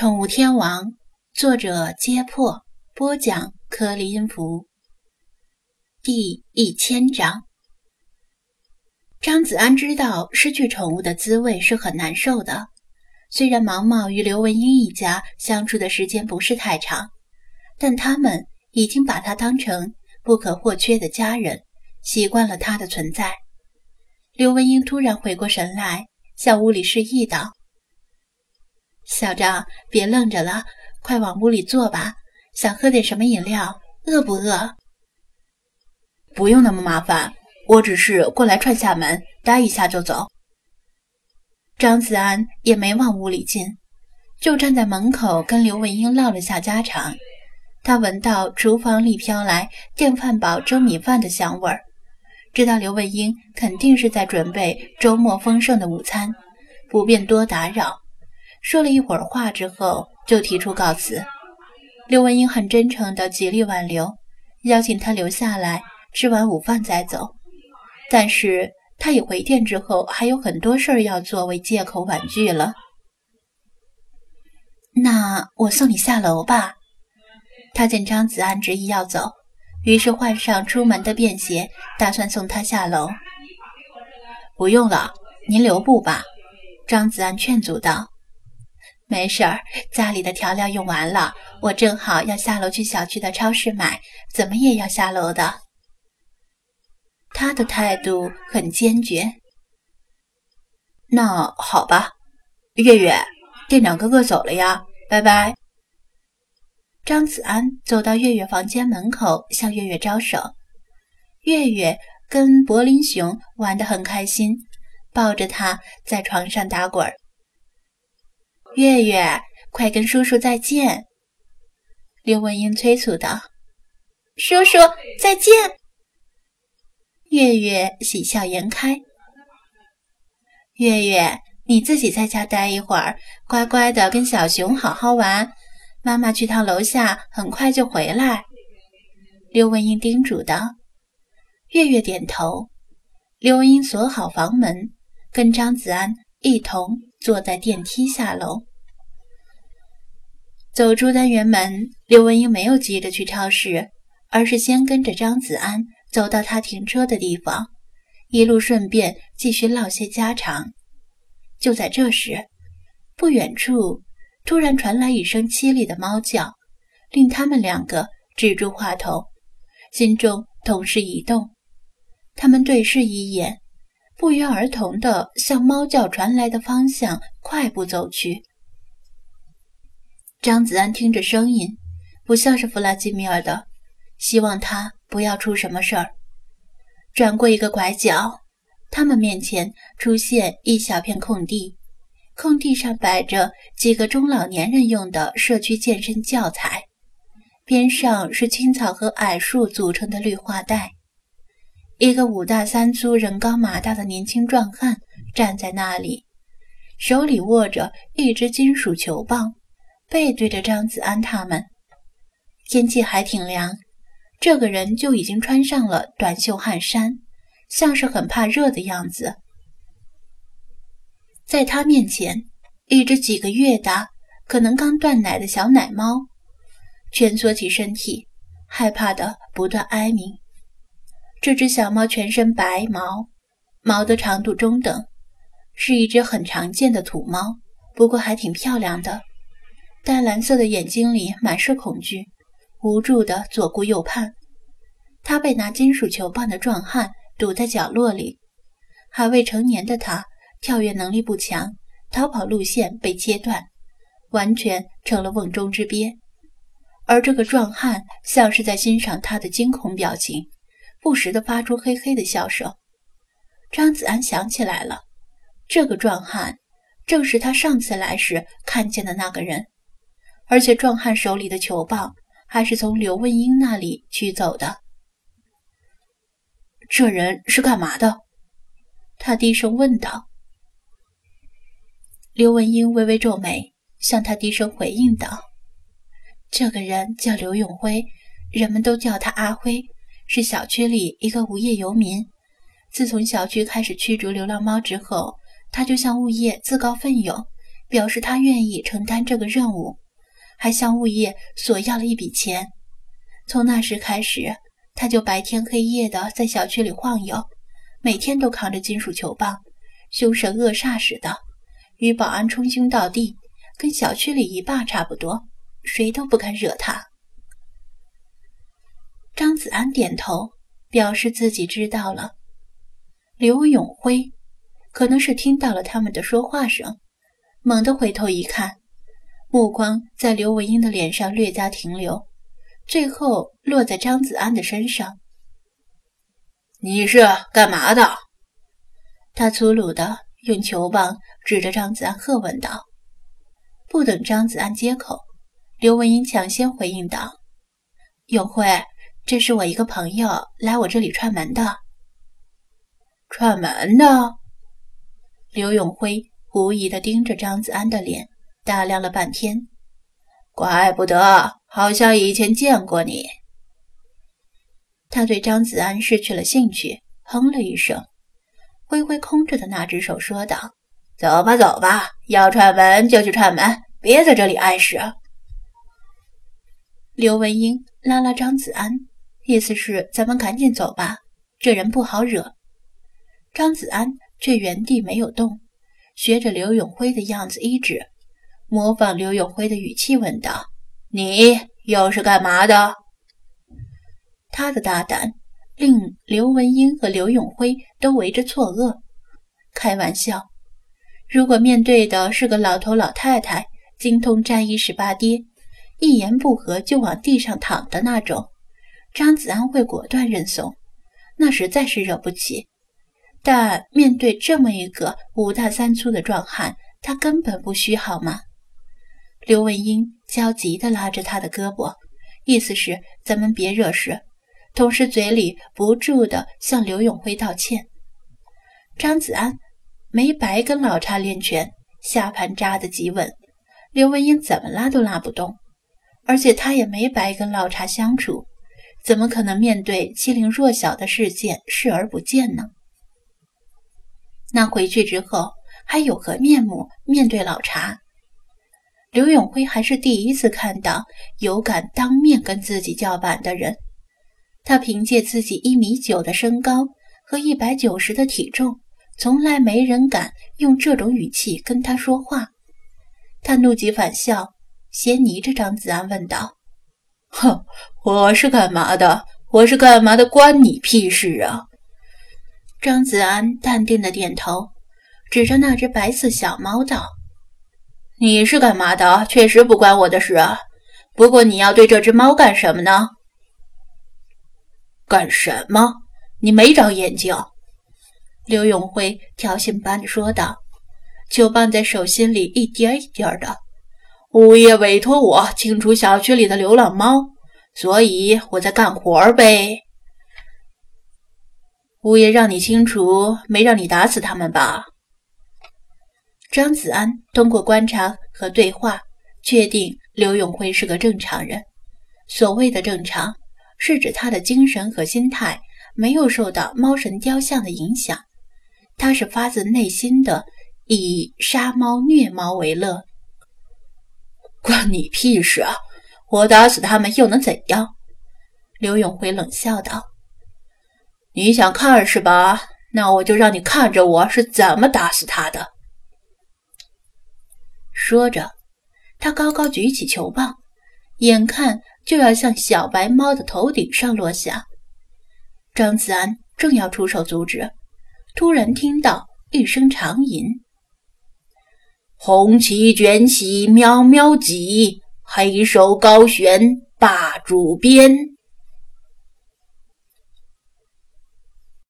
宠物天王，作者：揭破，播讲：颗粒音符。第一千章。张子安知道失去宠物的滋味是很难受的。虽然毛毛与刘文英一家相处的时间不是太长，但他们已经把他当成不可或缺的家人，习惯了他的存在。刘文英突然回过神来，向屋里示意道。小张，别愣着了，快往屋里坐吧。想喝点什么饮料？饿不饿？不用那么麻烦，我只是过来串下门，待一下就走。张子安也没往屋里进，就站在门口跟刘文英唠了下家常。他闻到厨房里飘来电饭煲蒸米饭的香味儿，知道刘文英肯定是在准备周末丰盛的午餐，不便多打扰。说了一会儿话之后，就提出告辞。刘文英很真诚地极力挽留，邀请他留下来吃完午饭再走。但是他以回电之后还有很多事儿要做为借口婉拒了。那我送你下楼吧。他见张子安执意要走，于是换上出门的便鞋，打算送他下楼。不用了，您留步吧。张子安劝阻道。没事儿，家里的调料用完了，我正好要下楼去小区的超市买，怎么也要下楼的。他的态度很坚决。那好吧，月月，店长哥哥走了呀，拜拜。张子安走到月月房间门口，向月月招手。月月跟柏林熊玩得很开心，抱着他在床上打滚儿。月月，快跟叔叔再见！刘文英催促道：“叔叔再见！”月月喜笑颜开。月月，你自己在家待一会儿，乖乖的跟小熊好好玩。妈妈去趟楼下，很快就回来。”刘文英叮嘱道。月月点头。刘文英锁好房门，跟张子安一同。坐在电梯下楼，走出单元门，刘文英没有急着去超市，而是先跟着张子安走到他停车的地方，一路顺便继续唠些家常。就在这时，不远处突然传来一声凄厉的猫叫，令他们两个止住话头，心中同时一动。他们对视一眼。不约而同地向猫叫传来的方向快步走去。张子安听着声音，不像是弗拉基米尔的，希望他不要出什么事儿。转过一个拐角，他们面前出现一小片空地，空地上摆着几个中老年人用的社区健身教材，边上是青草和矮树组成的绿化带。一个五大三粗、人高马大的年轻壮汉站在那里，手里握着一只金属球棒，背对着张子安他们。天气还挺凉，这个人就已经穿上了短袖汗衫，像是很怕热的样子。在他面前，一只几个月大、可能刚断奶的小奶猫，蜷缩起身体，害怕的不断哀鸣。这只小猫全身白毛，毛的长度中等，是一只很常见的土猫，不过还挺漂亮的。淡蓝色的眼睛里满是恐惧，无助的左顾右盼。它被拿金属球棒的壮汉堵在角落里，还未成年的它跳跃能力不强，逃跑路线被切断，完全成了瓮中之鳖。而这个壮汉像是在欣赏它的惊恐表情。不时地发出嘿嘿的笑声。张子安想起来了，这个壮汉正是他上次来时看见的那个人，而且壮汉手里的球棒还是从刘文英那里取走的。这人是干嘛的？他低声问道。刘文英微微皱眉，向他低声回应道：“这个人叫刘永辉，人们都叫他阿辉。”是小区里一个无业游民。自从小区开始驱逐流浪猫之后，他就向物业自告奋勇，表示他愿意承担这个任务，还向物业索要了一笔钱。从那时开始，他就白天黑夜的在小区里晃悠，每天都扛着金属球棒，凶神恶煞似的，与保安称兄道弟，跟小区里一霸差不多，谁都不敢惹他。张子安点头，表示自己知道了。刘永辉可能是听到了他们的说话声，猛地回头一看，目光在刘文英的脸上略加停留，最后落在张子安的身上。你是干嘛的？他粗鲁的用球棒指着张子安喝问道。不等张子安接口，刘文英抢先回应道：“永辉。”这是我一个朋友来我这里串门的。串门的，刘永辉狐疑的盯着张子安的脸，打量了半天。怪不得，好像以前见过你。他对张子安失去了兴趣，哼了一声，挥挥空着的那只手，说道：“走吧，走吧，要串门就去串门，别在这里碍事。”刘文英拉拉张子安。意思是咱们赶紧走吧，这人不好惹。张子安却原地没有动，学着刘永辉的样子一指，模仿刘永辉的语气问道：“你又是干嘛的？”他的大胆令刘文英和刘永辉都围着错愕。开玩笑，如果面对的是个老头老太太，精通战衣十八跌，一言不合就往地上躺的那种。张子安会果断认怂，那实在是惹不起。但面对这么一个五大三粗的壮汉，他根本不虚，好吗？刘文英焦急地拉着他的胳膊，意思是咱们别惹事，同时嘴里不住地向刘永辉道歉。张子安没白跟老叉练拳，下盘扎得极稳，刘文英怎么拉都拉不动，而且他也没白跟老叉相处。怎么可能面对欺凌弱小的事件视而不见呢？那回去之后还有何面目面对老查？刘永辉还是第一次看到有敢当面跟自己叫板的人。他凭借自己一米九的身高和一百九十的体重，从来没人敢用这种语气跟他说话。他怒极反笑，斜睨着张子安问道。哼，我是干嘛的？我是干嘛的？关你屁事啊！张子安淡定的点头，指着那只白色小猫道：“你是干嘛的？确实不关我的事啊。不过你要对这只猫干什么呢？干什么？你没长眼睛！”刘永辉挑衅般的说道，球棒在手心里一颠一颠的。物业委托我清除小区里的流浪猫，所以我在干活呗。物业让你清除，没让你打死他们吧？张子安通过观察和对话，确定刘永辉是个正常人。所谓的正常，是指他的精神和心态没有受到猫神雕像的影响，他是发自内心的以杀猫虐猫为乐。关你屁事啊！我打死他们又能怎样？刘永辉冷笑道：“你想看是吧？那我就让你看着我是怎么打死他的。”说着，他高高举起球棒，眼看就要向小白猫的头顶上落下。张子安正要出手阻止，突然听到一声长吟。红旗卷起，喵喵几；黑手高悬，霸主鞭。